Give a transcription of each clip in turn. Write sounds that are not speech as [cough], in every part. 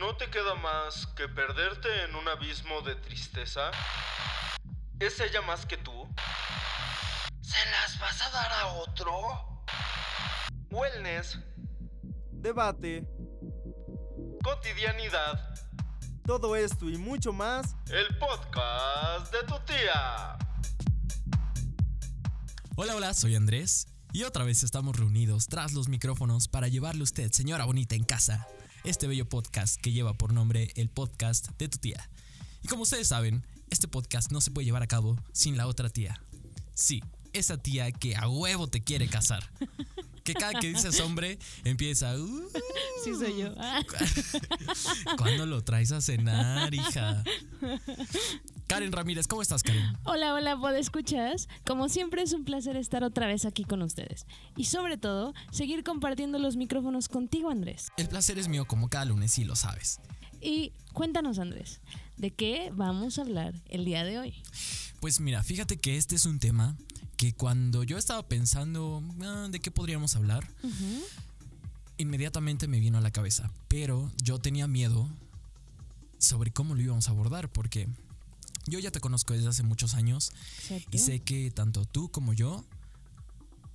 ¿No te queda más que perderte en un abismo de tristeza? ¿Es ella más que tú? ¿Se las vas a dar a otro? Wellness, Debate, cotidianidad, todo esto y mucho más. el podcast de tu tía. Hola, hola, soy Andrés y otra vez estamos reunidos tras los micrófonos para llevarle a usted, señora bonita en casa, este bello podcast que lleva por nombre el podcast de tu tía. Y como ustedes saben, este podcast no se puede llevar a cabo sin la otra tía. Sí, esa tía que a huevo te quiere casar. Que cada que dices hombre empieza, "Uh, Sí, soy yo. ¿cuándo lo traes a cenar, hija? Karen Ramírez, ¿cómo estás, Karen? Hola, hola, escuchas? Como siempre es un placer estar otra vez aquí con ustedes. Y sobre todo, seguir compartiendo los micrófonos contigo, Andrés. El placer es mío como cada lunes, y lo sabes. Y cuéntanos, Andrés, ¿de qué vamos a hablar el día de hoy? Pues mira, fíjate que este es un tema que cuando yo estaba pensando "Ah, de qué podríamos hablar, inmediatamente me vino a la cabeza. Pero yo tenía miedo sobre cómo lo íbamos a abordar, porque yo ya te conozco desde hace muchos años Exacto. y sé que tanto tú como yo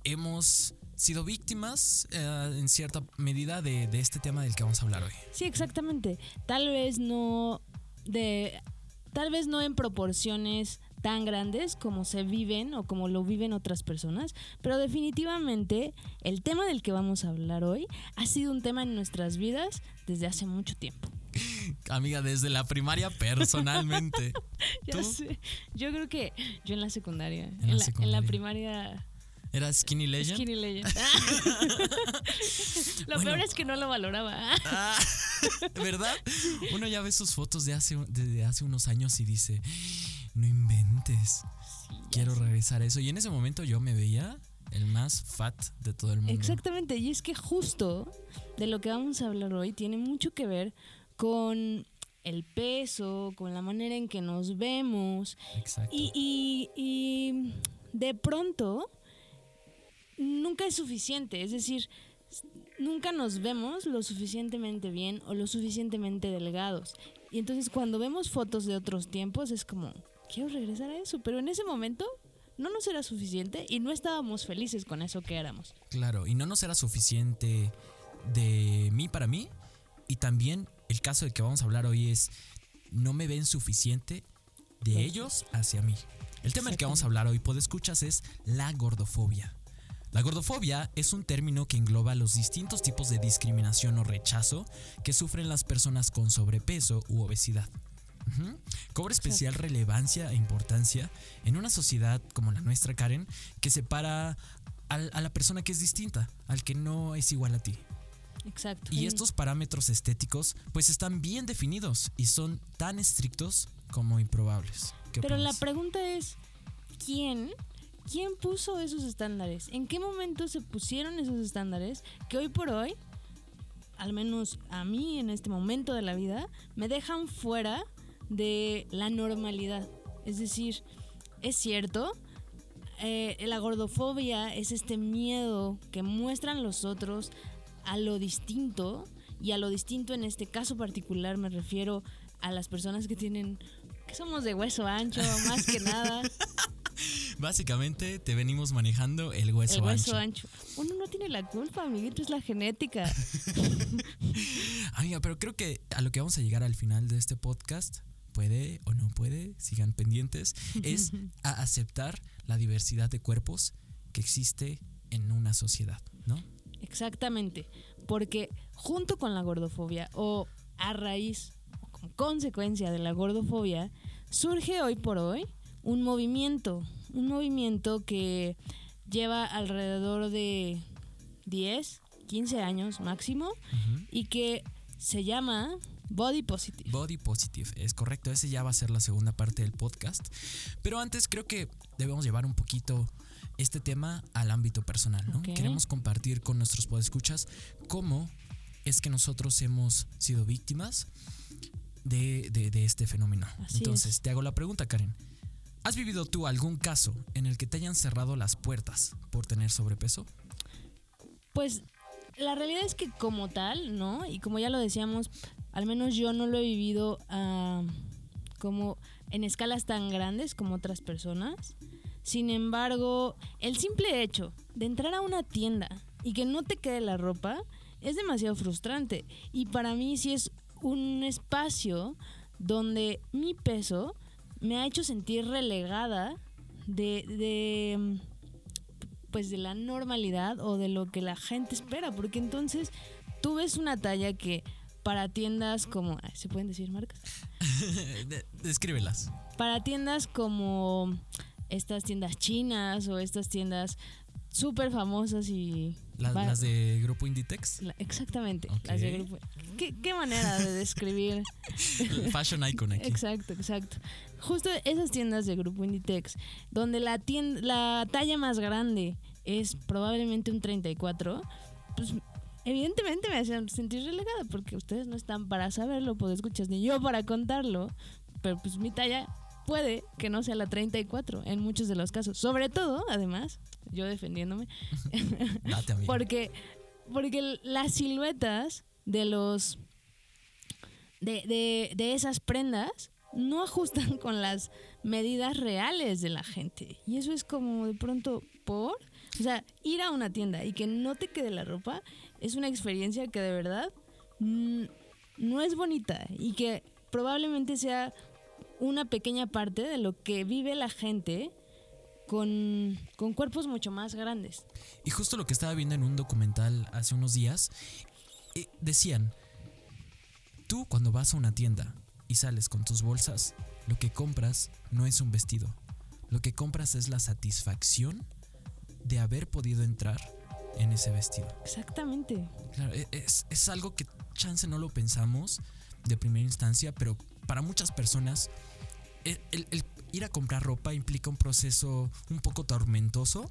hemos sido víctimas eh, en cierta medida de, de este tema del que vamos a hablar hoy. Sí, exactamente. Tal vez no de tal vez no en proporciones tan grandes como se viven o como lo viven otras personas, pero definitivamente el tema del que vamos a hablar hoy ha sido un tema en nuestras vidas desde hace mucho tiempo. Amiga, desde la primaria personalmente. [laughs] Sé. Yo creo que yo en la secundaria, en, la la, en la secundaria. primaria ¿Era Skinny Legend? Skinny Legend. [laughs] [laughs] lo Bueno. peor es que no lo valoraba. Ah, ¿Verdad? Uno ya ve sus fotos de hace, de hace unos años y dice, no inventes, Sí, quiero regresar a eso. Y en ese momento yo me veía el más fat de todo el mundo. Exactamente, y es que justo de lo que vamos a hablar hoy tiene mucho que ver con el peso, con la manera en que nos vemos Exacto. y, y- y de pronto nunca es suficiente, es decir, nunca nos vemos lo suficientemente bien o lo suficientemente delgados. Y entonces cuando vemos fotos de otros tiempos es como, quiero regresar a eso, pero en ese momento no nos era suficiente y no estábamos felices con eso que éramos. Claro, y no nos era suficiente de mí para mí. Y también el caso del que vamos a hablar hoy es, no me ven suficiente de ellos hacia mí. El tema del que vamos a hablar hoy, por escuchas, es la gordofobia. La gordofobia es un término que engloba los distintos tipos de discriminación o rechazo que sufren las personas con sobrepeso u obesidad. Ujú. Cobra especial relevancia e importancia en una sociedad como la nuestra, Karen, que separa a la persona que es distinta, al que no es igual a ti. Exacto. Y estos parámetros estéticos pues están bien definidos y son tan estrictos como improbables. ¿Qué Pero la pregunta es, ¿quién? ¿Quién puso esos estándares? ¿En qué momento se pusieron esos estándares que hoy por hoy, al menos a mí en este momento de la vida, me dejan fuera de la normalidad? Es decir, es cierto, eh, la gordofobia es este miedo que muestran los otros a lo distinto y a lo distinto en este caso particular me refiero a las personas que tienen que somos de hueso ancho más que nada. [laughs] Básicamente te venimos manejando el hueso, el hueso ancho. ancho. Uno no tiene la culpa amiguito es la genética. [laughs] Amiga, pero creo que a lo que vamos a llegar al final de este podcast, puede o no puede, sigan pendientes, es [laughs] a aceptar la diversidad de cuerpos que existe en una sociedad, ¿no? Exactamente porque junto con la gordofobia o a raíz o como consecuencia de la gordofobia surge hoy por hoy un movimiento un movimiento que lleva alrededor de 10 15 años máximo y que se llama Body Positive. Body Positive, es correcto, ese ya va a ser la segunda parte del podcast. Pero antes creo que debemos llevar un poquito este tema al ámbito personal, ¿no? Queremos compartir con nuestros podescuchas cómo es que nosotros hemos sido víctimas de, de- de este fenómeno. Así Entonces, es. te hago la pregunta, Karen. ¿Has vivido tú algún caso en el que te hayan cerrado las puertas por tener sobrepeso? Pues la realidad es que como tal, ¿no? Y como ya lo decíamos al menos yo no lo he vivido ah, como en escalas tan grandes como otras personas. Sin embargo, el simple hecho de entrar a una tienda y que no te quede la ropa es demasiado frustrante. Y para mí sí es un espacio donde mi peso me ha hecho sentir relegada de, de pues de la normalidad o de lo que la gente espera, porque entonces tú ves una talla que para tiendas como ¿se pueden decir marcas? [laughs] De- Descríbelas. Para tiendas como estas tiendas chinas o estas tiendas súper famosas y La- las de Grupo Inditex. la- exactamente, Ok. las de grupo. ¿Qué, qué manera de describir [laughs] Fashion Icon aquí. Exacto, exacto. Justo esas tiendas de Grupo Inditex, donde la, tienda, la talla más grande es probablemente un 34, pues evidentemente me hacían sentir relegada porque ustedes no están para saberlo, pues escuchas, ni yo para contarlo, pero pues mi talla puede que no sea la 34 en muchos de los casos. Sobre todo, además, yo defendiéndome, [laughs] Date, amiga. porque, porque las siluetas de los. De, de, de esas prendas no ajustan [laughs] con las medidas reales de la gente. Y eso es como de pronto por. O sea, ir a una tienda y que no te quede la ropa es una experiencia que de verdad mm, no es bonita y que probablemente sea una pequeña parte de lo que vive la gente con, con cuerpos mucho más grandes. Y justo lo que estaba viendo en un documental hace unos días, eh, decían, tú cuando vas a una tienda y sales con tus bolsas, lo que compras no es un vestido, lo que compras es la satisfacción de haber podido entrar en ese vestido. Exactamente. Claro, e- es, es algo que chance no lo pensamos de primera instancia, pero para muchas personas el, el- el ir a comprar ropa implica un proceso un poco tormentoso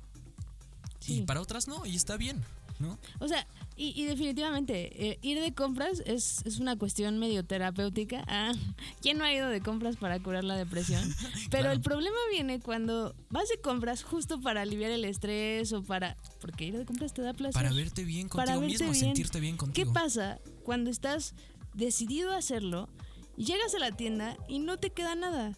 Sí. y para otras no, y está bien, ¿no? O sea, y, y definitivamente, eh, ir de compras es, es una cuestión medio terapéutica. Ah, ¿Quién no ha ido de compras para curar la depresión? [laughs] Pero Claro. el problema viene cuando vas de compras justo para aliviar el estrés o para... Porque ir de compras te da placer. Para verte bien Para contigo verte mismo, bien. sentirte bien ¿Qué contigo. pasa cuando estás decidido a hacerlo llegas a la tienda y no te queda nada?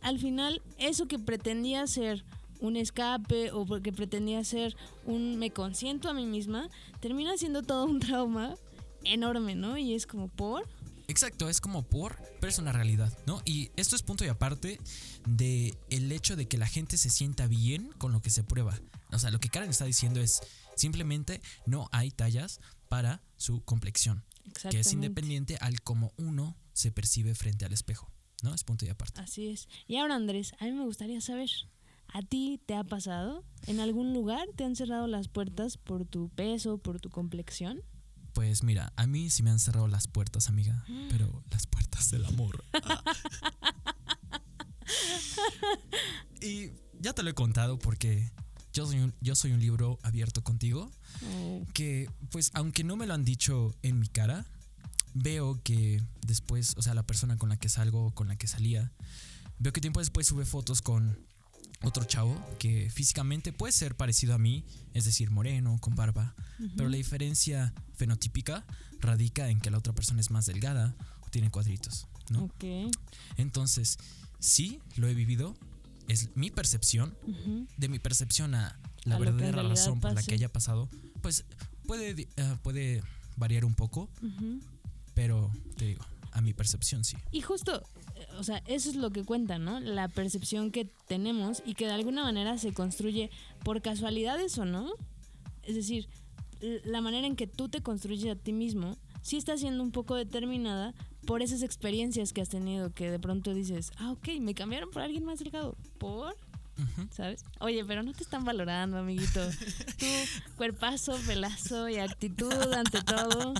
Al final, eso que pretendía ser un escape o porque pretendía ser un me consiento a mí misma, termina siendo todo un trauma enorme, ¿no? Y es como por... Exacto, es como por, pero es una realidad, ¿no? Y esto es punto y aparte de el hecho de que la gente se sienta bien con lo que se prueba. O sea, lo que Karen está diciendo es simplemente no hay tallas para su complexión, que es independiente al cómo uno se percibe frente al espejo, ¿no? Es punto y aparte. Así es. Y ahora, Andrés, a mí me gustaría saber, ¿a ti te ha pasado? ¿En algún lugar te han cerrado las puertas por tu peso, por tu complexión? Pues mira, a mí sí me han cerrado las puertas, amiga, [gasps] pero las puertas del amor. [laughs] y ya te lo he contado porque yo soy un, yo soy un libro abierto contigo Oh, que pues aunque no me lo han dicho en mi cara, veo que después, o sea, la persona con la que salgo, con la que salía, veo que tiempo después sube fotos con otro chavo que físicamente puede ser parecido a mí, es decir, moreno, con barba, pero la diferencia fenotípica radica en que la otra persona es más delgada o tiene cuadritos, ¿no? Ok. Entonces, sí, lo he vivido, es mi percepción, de mi percepción a la A verdadera razón por la que haya pasado, pues puede, eh, puede variar un poco, Ujú. Pero te digo, a mi percepción sí. Y justo, eh, o sea, eso es lo que cuenta, ¿no? La percepción que tenemos y que de alguna manera se construye por casualidades o no. Es decir, la manera en que tú te construyes a ti mismo sí está siendo un poco determinada por esas experiencias que has tenido que de pronto dices, ah, ok, me cambiaron por alguien más delgado. ¿Por? ¿Sabes? Oye, pero no te están valorando, amiguito. [laughs] Tú, cuerpazo, pelazo y actitud ante todo.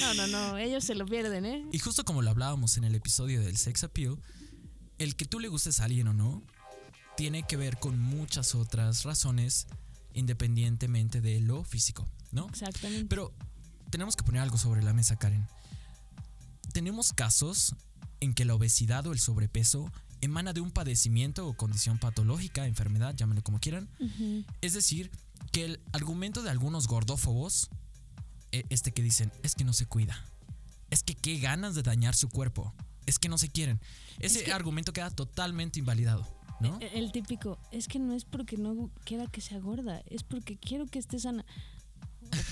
No, no, no, ellos se lo pierden, ¿eh? Y justo como lo hablábamos en el episodio del sex appeal, el que tú le gustes a alguien o no, tiene que ver con muchas otras razones independientemente de lo físico, ¿no? Exactamente. Pero tenemos que poner algo sobre la mesa, Karen. Tenemos casos en que la obesidad o el sobrepeso emana de un padecimiento o condición patológica, enfermedad, llámenlo como quieran. Es decir, que el argumento de algunos gordófobos, este que dicen, es que no se cuida, es que qué ganas de dañar su cuerpo. Es que no se quieren. Ese Es que- argumento queda totalmente invalidado, ¿no? E- El típico, es que no es porque no quiera que sea gorda, es porque quiero que esté sana.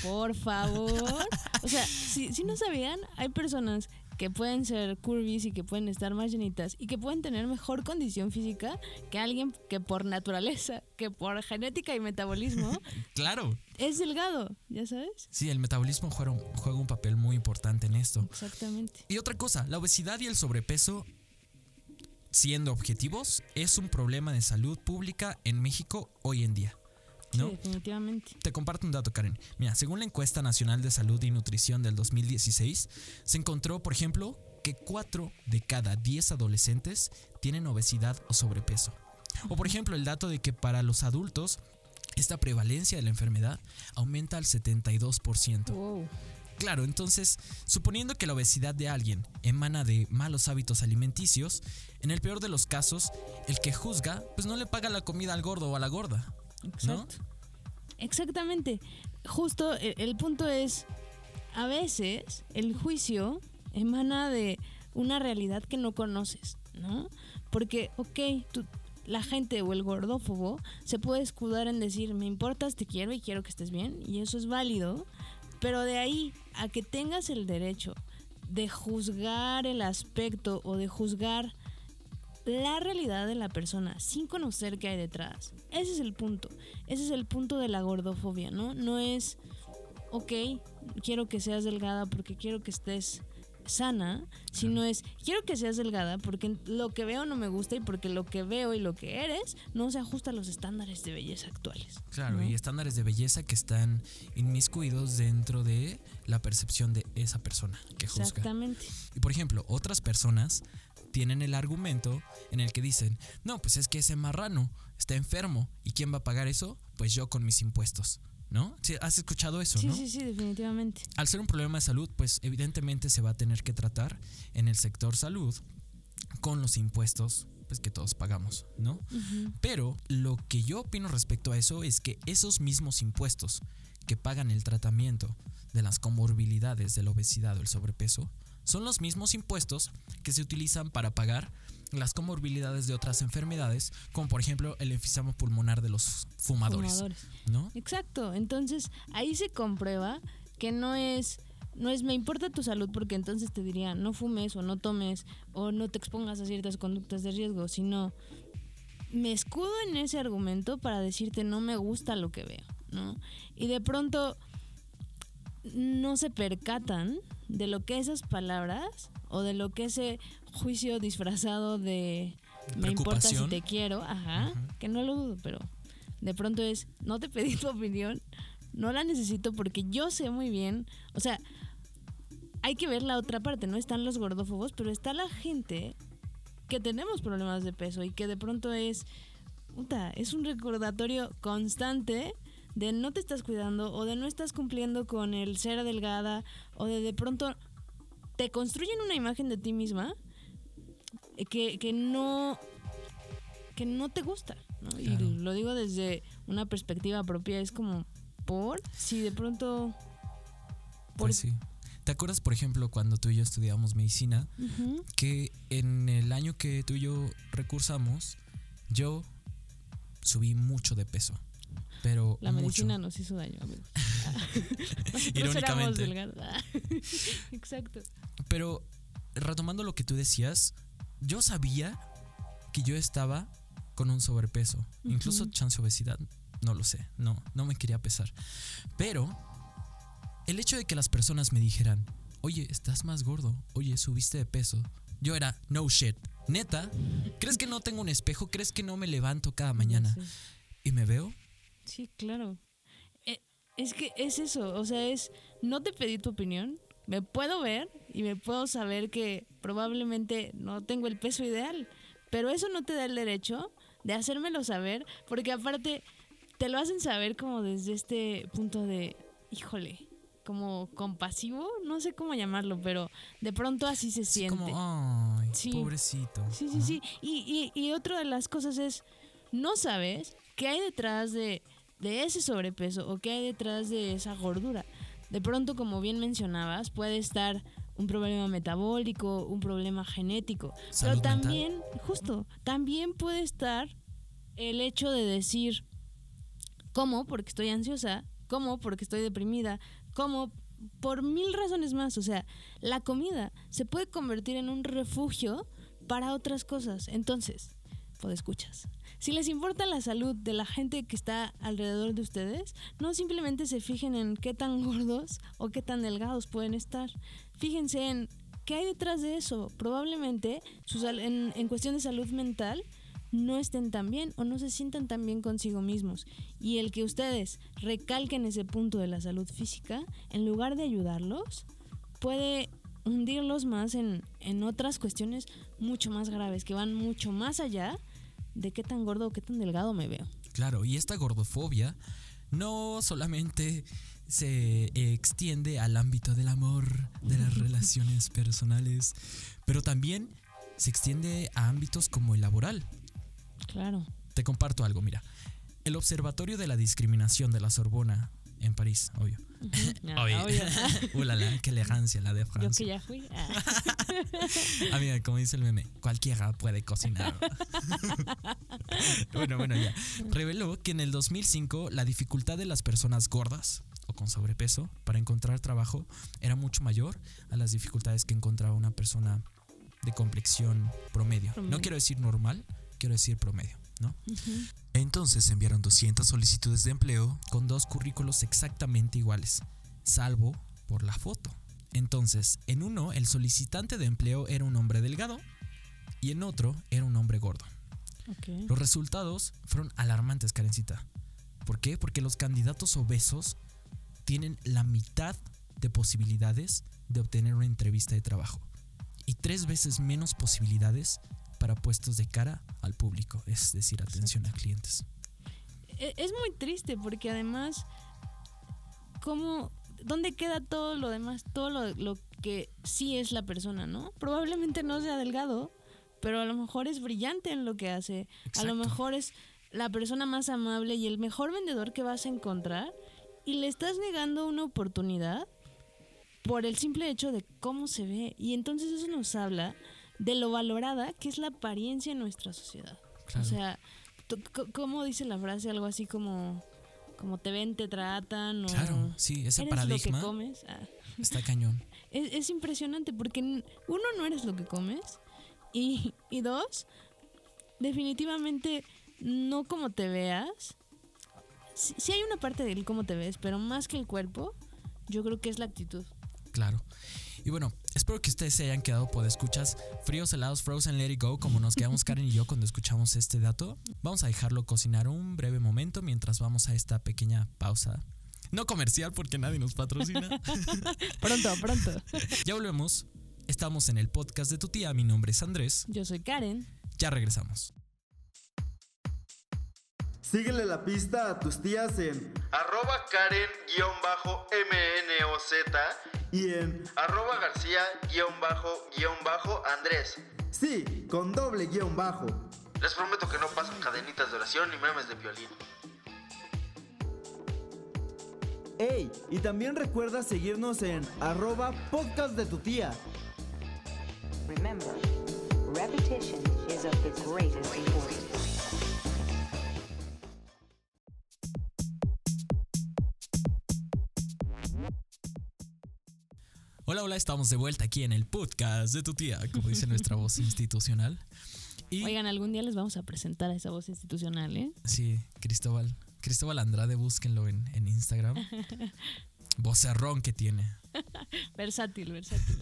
Por favor. O sea, si, si no sabían, hay personas que pueden ser curvis y que pueden estar más llenitas y que pueden tener mejor condición física que alguien que por naturaleza, que por genética y metabolismo [laughs] Claro. es delgado, ¿ya sabes? Sí, el metabolismo juega un, juega un papel muy importante en esto. Exactamente. Y otra cosa, la obesidad y el sobrepeso, siendo objetivos, es un problema de salud pública en México hoy en día. ¿No? Sí, definitivamente. Te comparto un dato, Karen. Mira, según la encuesta nacional de salud y nutrición del 2016, se encontró, por ejemplo, que 4 de cada 10 adolescentes tienen obesidad o sobrepeso. O por ejemplo, el dato de que para los adultos esta prevalencia de la enfermedad aumenta al 72%. Wow. Claro, entonces, suponiendo que la obesidad de alguien emana de malos hábitos alimenticios, en el peor de los casos, el que juzga, pues no le paga la comida al gordo o a la gorda. Exacto. Exactamente. Justo el, el punto es, a veces el juicio emana de una realidad que no conoces, ¿no? Porque, ok, tú, la gente o el gordófobo se puede escudar en decir, me importas, te quiero y quiero que estés bien, y eso es válido, pero de ahí a que tengas el derecho de juzgar el aspecto o de juzgar la realidad de la persona sin conocer qué hay detrás. Ese es el punto. Ese es el punto de la gordofobia, ¿no? No es, ok, quiero que seas delgada porque quiero que estés sana, sino es, quiero que seas delgada porque lo que veo no me gusta y porque lo que veo y lo que eres no se ajusta a los estándares de belleza actuales. Claro, ¿no? y estándares de belleza que están inmiscuidos dentro de la percepción de esa persona que juzga. Exactamente. Y por ejemplo, otras personas tienen el argumento en el que dicen, no, pues es que ese marrano está enfermo. ¿Y quién va a pagar eso? Pues yo con mis impuestos. ¿No? Sí, ¿Has escuchado eso, Sí, no? sí, sí, definitivamente. Al ser un problema de salud, pues evidentemente se va a tener que tratar en el sector salud con los impuestos pues que todos pagamos, ¿no? Pero lo que yo opino respecto a eso es que esos mismos impuestos que pagan el tratamiento de las comorbilidades de la obesidad o el sobrepeso son los mismos impuestos que se utilizan para pagar las comorbilidades de otras enfermedades, como por ejemplo el enfisema pulmonar de los fumadores, Fumadores. ¿no? Exacto, entonces ahí se comprueba que no es no es me importa tu salud porque entonces te diría no fumes o no tomes o no te expongas a ciertas conductas de riesgo, sino me escudo en ese argumento para decirte no me gusta lo que veo, ¿no? Y de pronto no se percatan de lo que esas palabras o de lo que ese juicio disfrazado de me importa si te quiero, ajá, que no lo dudo, pero de pronto es, no te pedí tu opinión, no la necesito porque yo sé muy bien, o sea, hay que ver la otra parte, ¿no? Están los gordófobos, pero está la gente que tenemos problemas de peso y que de pronto es, puta, es un recordatorio constante de no te estás cuidando o de no estás cumpliendo con el ser delgada o de de pronto te construyen una imagen de ti misma que, que no que no te gusta ¿no? Claro. y lo digo desde una perspectiva propia es como por si de pronto por- Pues sí. ¿Te acuerdas, por ejemplo, cuando tú y yo estudiábamos medicina, que en el año que tú y yo recursamos, yo subí mucho de peso? Pero la mucho. medicina nos hizo daño amigos [laughs] [laughs] Irónicamente. [laughs] exacto Pero retomando lo que tú decías, yo sabía que yo estaba con un sobrepeso, incluso chance obesidad, no lo sé, no, no me quería pesar. Pero el hecho de que las personas me dijeran, oye, estás más gordo, oye, subiste de peso, yo era, no shit, neta, ¿crees que no tengo un espejo? ¿Crees que no me levanto cada mañana Sí. y me veo? Sí, claro. Eh, Es que es eso, o sea, es, no te pedí tu opinión, me puedo ver y me puedo saber que probablemente no tengo el peso ideal, pero eso no te da el derecho de hacérmelo saber, porque aparte te lo hacen saber como desde este punto de, híjole, como compasivo, no sé cómo llamarlo, pero de pronto así se siente. como, ay, Sí. pobrecito. Sí, sí, sí. Y, y, y otra de las cosas es, no sabes qué hay detrás de, de ese sobrepeso o qué hay detrás de esa gordura. De pronto, como bien mencionabas, puede estar un problema metabólico, un problema genético. Pero mental. también, justo, también puede estar el hecho de decir, ¿cómo? Porque estoy ansiosa, ¿cómo? Porque estoy deprimida, ¿cómo? Por mil razones más. O sea, la comida se puede convertir en un refugio para otras cosas. Entonces, escuchas. Si les importa la salud de la gente que está alrededor de ustedes, no simplemente se fijen en qué tan gordos o qué tan delgados pueden estar. Fíjense en qué hay detrás de eso. Probablemente en, en cuestión de salud mental no estén tan bien o no se sientan tan bien consigo mismos. Y el que ustedes recalquen ese punto de la salud física, en lugar de ayudarlos, puede hundirlos más en, en otras cuestiones mucho más graves, que van mucho más allá de qué tan gordo o qué tan delgado me veo. Claro, y esta gordofobia no solamente se extiende al ámbito del amor, de las [laughs] relaciones personales, pero también se extiende a ámbitos como el laboral. Claro. Te comparto algo, mira. El Observatorio de la Discriminación de la Sorbona en París, obvio. [laughs] Ah, Obvio. [laughs] qué elegancia la de Yo Francia. que ya fui. Ah. [laughs] Amiga, como dice el meme, cualquiera puede cocinar. [laughs] bueno, bueno, ya. Reveló que en el 2005 la dificultad de las personas gordas o con sobrepeso para encontrar trabajo era mucho mayor a las dificultades que encontraba una persona de complexión promedio. No quiero decir normal, quiero decir promedio, ¿no? Ujú. Entonces enviaron 200 solicitudes de empleo con dos currículos exactamente iguales, salvo por la foto. Entonces, en uno el solicitante de empleo era un hombre delgado y en otro era un hombre gordo. Los resultados fueron alarmantes, Karencita. ¿Por qué? Porque los candidatos obesos tienen la mitad de posibilidades de obtener una entrevista de trabajo y tres veces menos posibilidades para puestos de cara al público, es decir, atención a clientes. E- Es muy triste porque además, ¿cómo, ¿dónde queda todo lo demás? Todo lo, lo que sí es la persona, ¿no? Probablemente no sea delgado, pero a lo mejor es brillante en lo que hace. A lo mejor es la persona más amable y el mejor vendedor que vas a encontrar y le estás negando una oportunidad por el simple hecho de cómo se ve. Y entonces eso nos habla de lo valorada que es la apariencia en nuestra sociedad. Claro. O sea, ¿cómo dice la frase? Algo así como, como te ven, te tratan o... Claro, sí, ese ¿Eres paradigma lo que comes? Ah, está cañón. [laughs] es, es impresionante porque uno, no eres lo que comes y, y dos, definitivamente no como te veas. Sí, sí hay una parte del cómo te ves, pero más que el cuerpo, yo creo que es la actitud. Claro. Y bueno, espero que ustedes se hayan quedado por escuchas fríos, helados, frozen, let it go, como nos quedamos Karen y yo cuando escuchamos este dato. Vamos a dejarlo cocinar un breve momento mientras vamos a esta pequeña pausa. No comercial porque nadie nos patrocina. [laughs] Pronto, pronto. ya volvemos. Estamos en el podcast de tu tía. Mi nombre es Andrés. Yo soy Karen. Ya regresamos. Síguele la pista a tus tías en Arroba Karen-MNOZ y en Arroba García-Andrés. sí, con doble guion bajo. Les prometo que no pasan cadenitas de oración ni memes de violín. Ey, y también recuerda seguirnos en arroba podcast de tu tía. Remember, repetition is of the greatest importance. Hola, hola, estamos de vuelta aquí en el podcast de tu tía, como dice nuestra voz [laughs] institucional. Y Oigan, algún día les vamos a presentar a esa voz institucional, ¿eh? Sí, Cristóbal. Cristóbal Andrade, búsquenlo en, en Instagram. [laughs] Vocerrón que tiene. Versátil, versátil.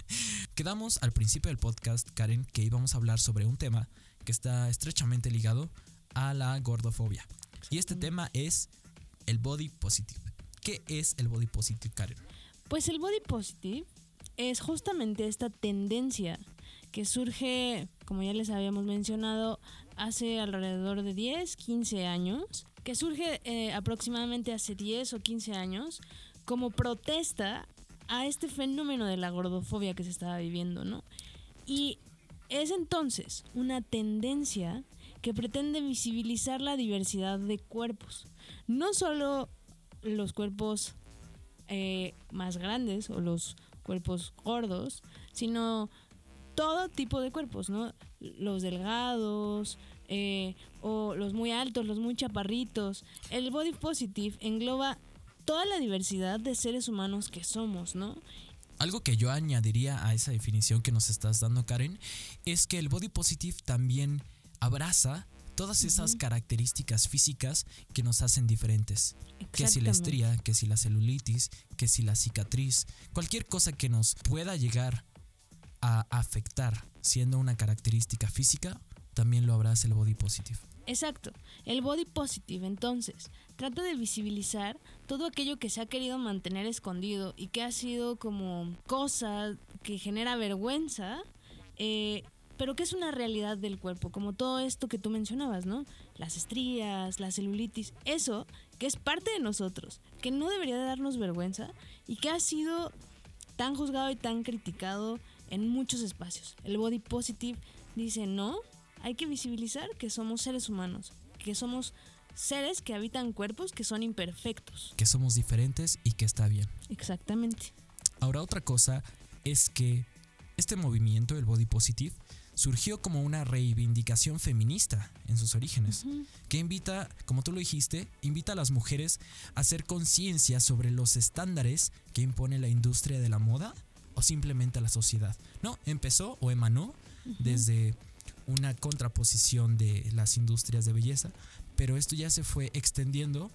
[laughs] Quedamos al principio del podcast, Karen, que íbamos a hablar sobre un tema que está estrechamente ligado a la gordofobia. Y este tema es el body positive. ¿Qué es el body positive, Karen? Pues el body positive es justamente esta tendencia que surge, como ya les habíamos mencionado, hace alrededor de 10, 15 años, que surge eh, aproximadamente hace 10 o 15 años como protesta a este fenómeno de la gordofobia que se estaba viviendo, ¿no? Y es entonces una tendencia que pretende visibilizar la diversidad de cuerpos, no solo los cuerpos eh, más grandes o los cuerpos gordos, sino todo tipo de cuerpos, ¿no? Los delgados, eh, o los muy altos, los muy chaparritos. El body positive engloba toda la diversidad de seres humanos que somos, ¿no? Algo que yo añadiría a esa definición que nos estás dando, Karen, es que el body positive también abraza todas esas características físicas que nos hacen diferentes. Que si la estría, que si la celulitis, que si la cicatriz, cualquier cosa que nos pueda llegar a afectar siendo una característica física, también lo abraza el body positive. Exacto. El body positive, entonces, trata de visibilizar todo aquello que se ha querido mantener escondido y que ha sido como cosa que genera vergüenza, eh, pero que es una realidad del cuerpo, como todo esto que tú mencionabas, ¿no? Las estrías, la celulitis, eso que es parte de nosotros, que no debería de darnos vergüenza y que ha sido tan juzgado y tan criticado en muchos espacios. El body positive dice, no, hay que visibilizar que somos seres humanos, que somos seres que habitan cuerpos que son imperfectos. Que somos diferentes y que está bien. Exactamente. Ahora otra cosa es que este movimiento, el body positive, surgió como una reivindicación feminista en sus orígenes, que invita, como tú lo dijiste, invita a las mujeres a hacer conciencia sobre los estándares que impone la industria de la moda o simplemente a la sociedad. No, empezó o emanó desde una contraposición de las industrias de belleza, pero esto ya se fue extendiendo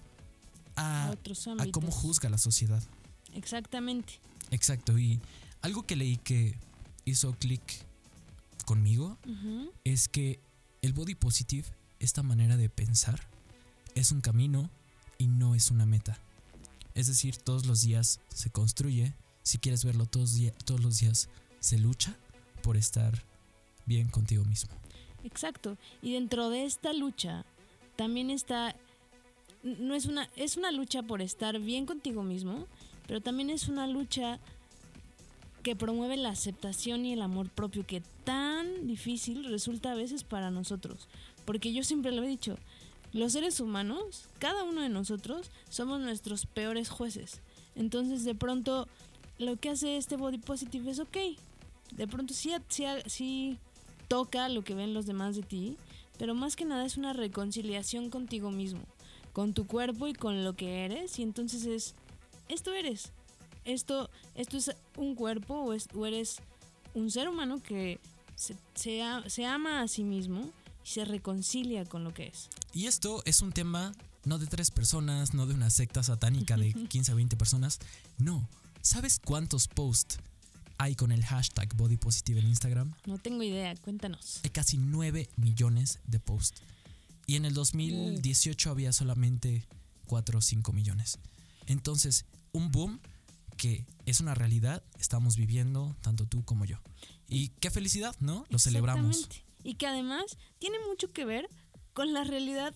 a, A otros a ámbitos. cómo juzga la sociedad. Exactamente. Exacto, y algo que leí que hizo clic conmigo es que el body positive, esta manera de pensar, es un camino y no es una meta. Es decir, todos los días se construye, si quieres verlo todos, día- todos los días, se lucha por estar bien contigo mismo. Exacto. Y dentro de esta lucha también está no es una es una lucha por estar bien contigo mismo, pero también es una lucha que promueve la aceptación y el amor propio que tan difícil resulta a veces para nosotros, porque yo siempre lo he dicho, los seres humanos, cada uno de nosotros somos nuestros peores jueces. Entonces, de pronto lo que hace este body positive es ok. De pronto sí, sí, sí toca lo que ven los demás de ti, pero más que nada es una reconciliación contigo mismo, con tu cuerpo y con lo que eres, y entonces es, esto eres, esto, esto es un cuerpo o, es- o eres un ser humano que se, se se ama a sí mismo y se reconcilia con lo que es. Y esto es un tema no de tres personas, no de una secta satánica de 15 a 20 personas, no. ¿Sabes cuántos posts hay con el hashtag body positive en Instagram? No tengo idea, cuéntanos. Hay casi 9 millones de posts. Y en el 2018 había solamente 4 o 5 millones. Entonces, un boom que es una realidad, estamos viviendo tanto tú como yo. Y qué felicidad, ¿no? Lo celebramos. Y que además tiene mucho que ver con la realidad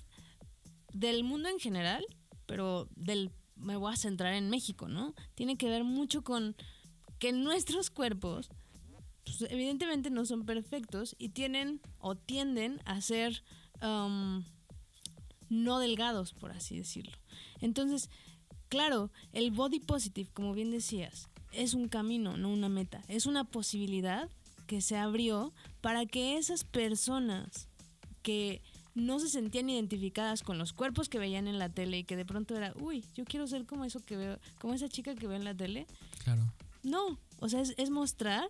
del mundo en general, pero del me voy a centrar en México, ¿no? Tiene que ver mucho con que nuestros cuerpos pues, evidentemente no son perfectos y tienen o tienden a ser um, no delgados, por así decirlo. Entonces, claro, el body positive, como bien decías, es un camino, no una meta. Es una posibilidad que se abrió para que esas personas que no se sentían identificadas con los cuerpos que veían en la tele y que de pronto era, uy, yo quiero ser como eso que veo, como esa chica que veo en la tele. Claro. No, o sea, es, es mostrar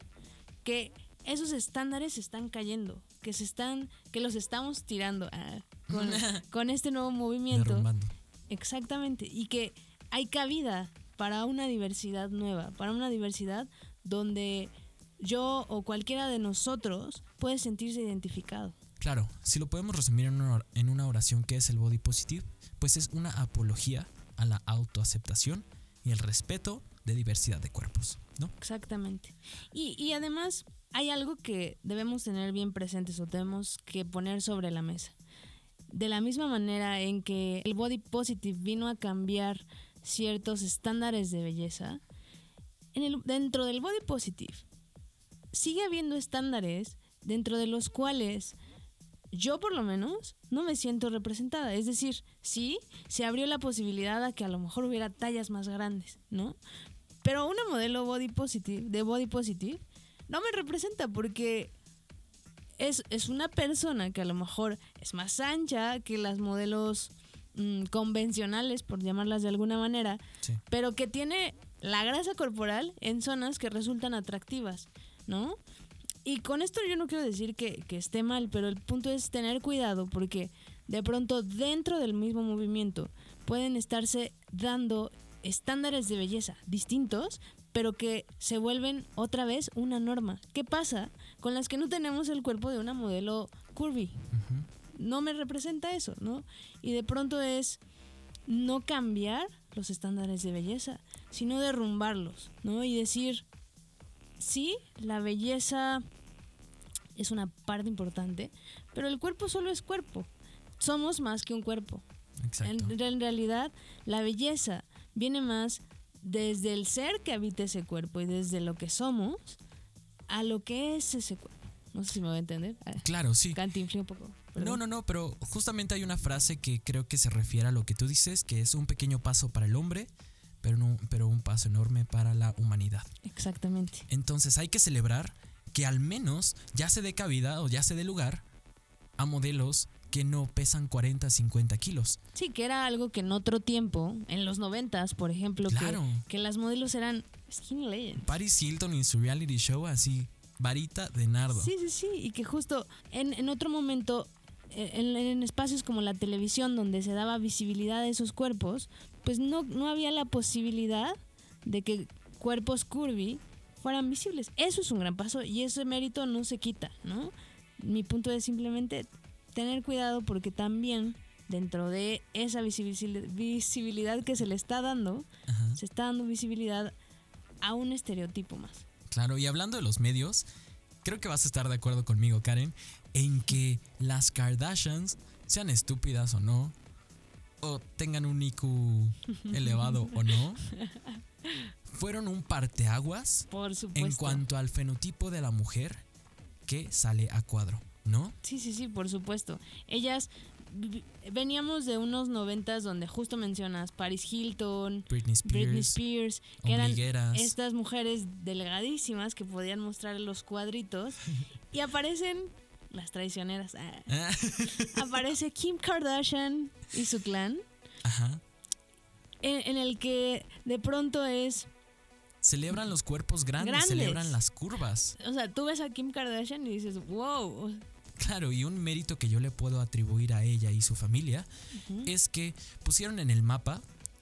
que esos estándares se están cayendo, que se están, que los estamos tirando ah, con, [laughs] con este nuevo movimiento. Derrumbando. Exactamente, y que hay cabida para una diversidad nueva, para una diversidad donde yo o cualquiera de nosotros puede sentirse identificado. Claro, si lo podemos resumir en una, oración que es el body positive, pues es una apología a la autoaceptación y el respeto de diversidad de cuerpos, ¿no? Exactamente. Y, y además hay algo que debemos tener bien presentes o tenemos que poner sobre la mesa. De la misma manera en que el body positive vino a cambiar ciertos estándares de belleza, en el, dentro del body positive sigue habiendo estándares dentro de los cuales yo por lo menos no me siento representada. Es decir, sí, se abrió la posibilidad a que a lo mejor hubiera tallas más grandes, ¿no? Pero una modelo body positive, de body positive, no me representa porque es, es una persona que a lo mejor es más ancha que las modelos mm, convencionales, por llamarlas de alguna manera, Sí. pero que tiene la grasa corporal en zonas que resultan atractivas, ¿no? Y con esto yo no quiero decir que, que esté mal, pero el punto es tener cuidado porque de pronto dentro del mismo movimiento pueden estarse dando estándares de belleza distintos, pero que se vuelven otra vez una norma. ¿Qué pasa con las que no tenemos el cuerpo de una modelo curvy? No me representa eso, ¿no? Y de pronto es no cambiar los estándares de belleza, sino derrumbarlos, ¿no? Y decir, sí, la belleza es una parte importante, pero el cuerpo solo es cuerpo. Somos más que un cuerpo. Exacto. En, en realidad, la belleza viene más desde el ser que habita ese cuerpo y desde lo que somos a lo que es ese cuerpo. No sé si me voy a entender. Claro, sí. Cantinflé un poco. No, no, no, pero justamente hay una frase que creo que se refiere a lo que tú dices, que es un pequeño paso para el hombre, pero, no, pero un paso enorme para la humanidad. Exactamente. Entonces hay que celebrar que al menos ya se dé cabida o ya se dé lugar a modelos que no pesan 40, 50 kilos. Sí, que era algo que en otro tiempo, en los noventas, por ejemplo, que- Claro. que, las modelos eran skinny legends. Paris Hilton en su reality show así, varita de nardo. Sí, sí, sí, y que justo en, en otro momento, en, en espacios como la televisión, donde se daba visibilidad a esos cuerpos, pues no, no había la posibilidad de que cuerpos curvy fueran visibles. Eso es un gran paso y ese mérito no se quita, ¿no? Mi punto es simplemente tener cuidado porque también dentro de esa visibil- visibilidad que se le está dando, Ajá. se está dando visibilidad a un estereotipo más. Claro, y hablando de los medios, creo que vas a estar de acuerdo conmigo, Karen, en que las Kardashians, sean estúpidas o no, o tengan un IQ [laughs] elevado o no, fueron un parteaguas Por supuesto. en cuanto al fenotipo de la mujer que sale a cuadro, ¿no? Sí, sí, sí, por supuesto. Ellas veníamos de unos noventas donde justo mencionas Paris Hilton, Britney Spears, Britney Spears, que eran estas mujeres delgadísimas que podían mostrar los cuadritos [laughs] y aparecen las traicioneras. Ah, [laughs] Ah, Aparece Kim Kardashian y su clan Ajá. en, en el que de pronto es, Celebran los cuerpos grandes, Grandes. celebran las curvas. o sea, tú ves a Kim Kardashian y dices, wow, Claro, y un mérito que yo le puedo atribuir a ella y su familia es que pusieron en el mapa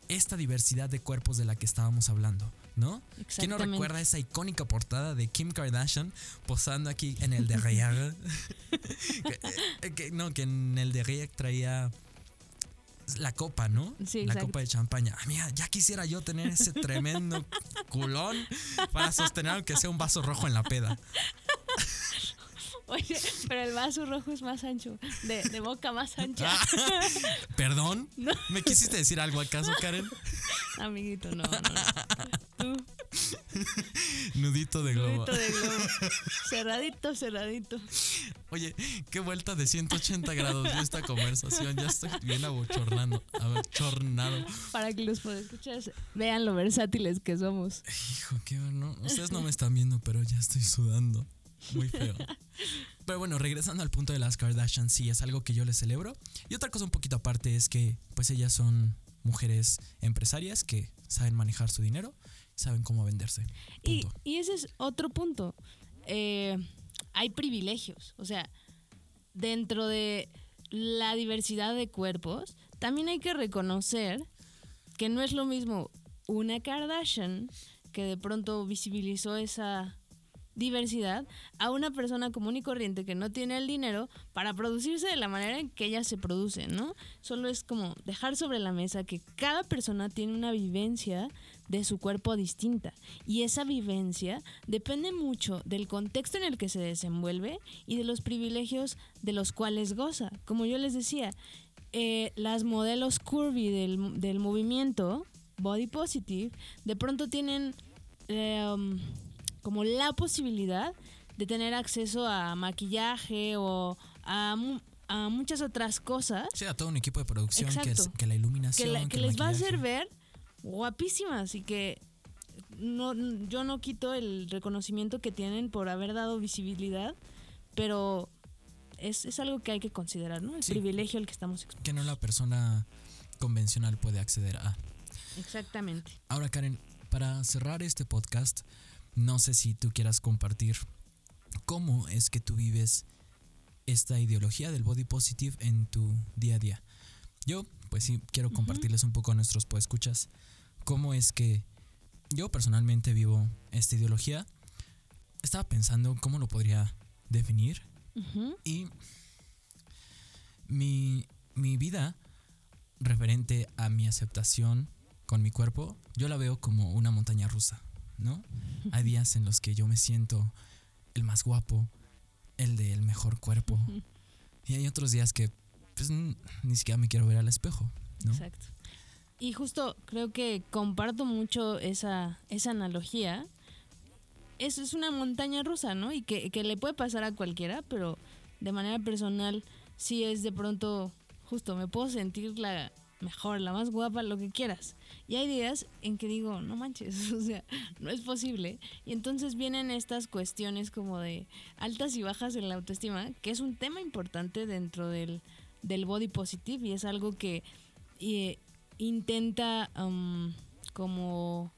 esta diversidad de cuerpos de la que estábamos hablando, ¿no? ¿Quién no recuerda esa icónica portada de Kim Kardashian posando aquí en el derrière? [laughs] [laughs] que, que- no, que en el derrière traía la copa, ¿no? Sí, la exacto. copa de champaña. Ah, mira, ya quisiera yo tener ese tremendo [laughs] culón para sostener aunque sea un vaso rojo en la peda. Oye, pero el vaso rojo es más ancho, de, de boca más ancha. Ah, ¿Perdón? ¿Me quisiste decir algo acaso, Karen? Amiguito, no, no, no. Tú, [laughs] Nudito de globo. nudito de globo. [laughs] Cerradito, cerradito. Oye, qué vuelta de 180 grados de esta conversación. Ya estoy bien abochornando, abochornado. Para que los escuchar vean lo versátiles que somos. Hijo, qué no, Ustedes no me están viendo, pero ya estoy sudando. Muy feo. Pero bueno, regresando al punto de las Kardashian, sí, es algo que yo les celebro. Y otra cosa un poquito aparte es que, pues ellas son mujeres empresarias que saben manejar su dinero, saben cómo venderse. Y, ese es otro punto. Eh, hay privilegios. O sea, dentro de la diversidad de cuerpos, también hay que reconocer que no es lo mismo una Kardashian que de pronto visibilizó esa diversidad a una persona común y corriente que no tiene el dinero para producirse de la manera en que ellas se producen, ¿no? Solo es como dejar sobre la mesa que cada persona tiene una vivencia de su cuerpo distinta y esa vivencia depende mucho del contexto en el que se desenvuelve y de los privilegios de los cuales goza. Como yo les decía, eh, las modelos curvy del, del movimiento body positive de pronto tienen eh, um, como la posibilidad de tener acceso a maquillaje o a, mu- a muchas otras cosas Sí, a todo un equipo de producción que, es- Exacto. que la que, iluminación. la- que les va a hacer ver guapísimas y que no, yo no quito el reconocimiento que tienen por haber dado visibilidad, pero es, es algo que hay que considerar, ¿no? El Sí. privilegio al que estamos expuestos. Que no la persona convencional puede acceder a. Exactamente. Ahora, Karen, para cerrar este podcast, no sé si tú quieras compartir cómo es que tú vives esta ideología del body positive en tu día a día. Yo, pues sí, quiero compartirles un poco a nuestros escuchas cómo es que yo personalmente vivo esta ideología. Estaba pensando cómo lo podría definir y mi, mi vida referente a mi aceptación con mi cuerpo, yo la veo como una montaña rusa, ¿no? Hay días en los que yo me siento el más guapo, el del mejor cuerpo. Y hay otros días que pues ni siquiera me quiero ver al espejo, ¿no? Exacto. Y justo creo que comparto mucho esa, esa analogía. Es, es una montaña rusa, ¿no? Y que, que le puede pasar a cualquiera, pero de manera personal sí es de pronto, justo, me puedo sentir la mejor, la más guapa, lo que quieras. Y hay días en que digo, no manches, [laughs] o sea, no es posible. Y entonces vienen estas cuestiones como de altas y bajas en la autoestima, que es un tema importante dentro del, del body positive y es algo que eh, intenta um, como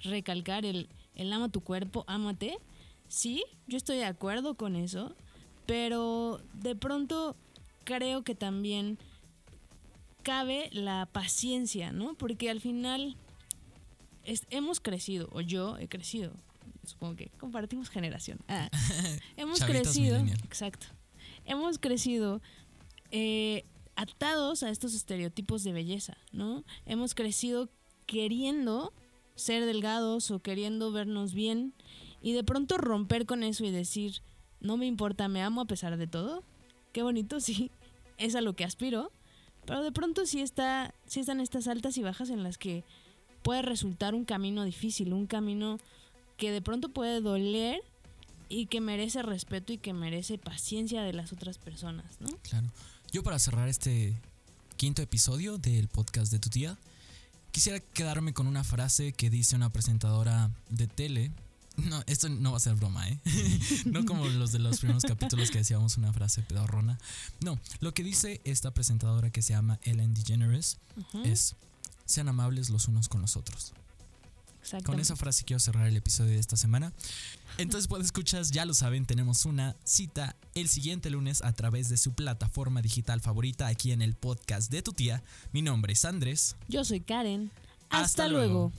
recalcar el, el ama tu cuerpo, ámate. Sí, yo estoy de acuerdo con eso, pero de pronto creo que también cabe la paciencia, ¿no? Porque al final es- hemos crecido, o yo he crecido, supongo que compartimos generación. Ah, [laughs] hemos Chavitos crecido, millennial. exacto, hemos crecido eh, atados a estos estereotipos de belleza, ¿no? Hemos crecido queriendo ser delgados o queriendo vernos bien y de pronto romper con eso y decir, no me importa, me amo a pesar de todo. Qué bonito, [laughs] sí, es a lo que aspiro, pero de pronto sí, está, sí están estas altas y bajas en las que puede resultar un camino difícil, un camino que de pronto puede doler y que merece respeto y que merece paciencia de las otras personas, ¿no? Claro. Yo para cerrar este quinto episodio del podcast de tu tía, quisiera quedarme con una frase que dice una presentadora de tele. No, esto no va a ser broma, ¿eh? [laughs] no como los de los primeros capítulos que decíamos una frase pedorrona. No, lo que dice esta presentadora que se llama Ellen DeGeneres es, sean amables los unos con los otros. Con esa frase quiero cerrar el episodio de esta semana. Entonces, pues escuchas, ya lo saben, tenemos una cita el siguiente lunes a través de su plataforma digital favorita aquí en el podcast de tu tía. Mi nombre es Andrés. Yo soy Karen. Hasta Hasta, luego. luego.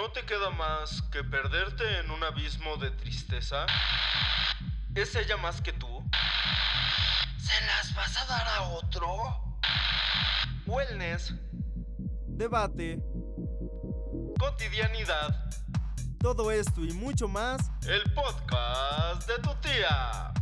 ¿No te queda más que perderte en un abismo de tristeza? ¿Es ella más que tú? ¿Se las vas a dar a otro? Wellness, Debate, cotidianidad, todo esto y mucho más el podcast de tu tía.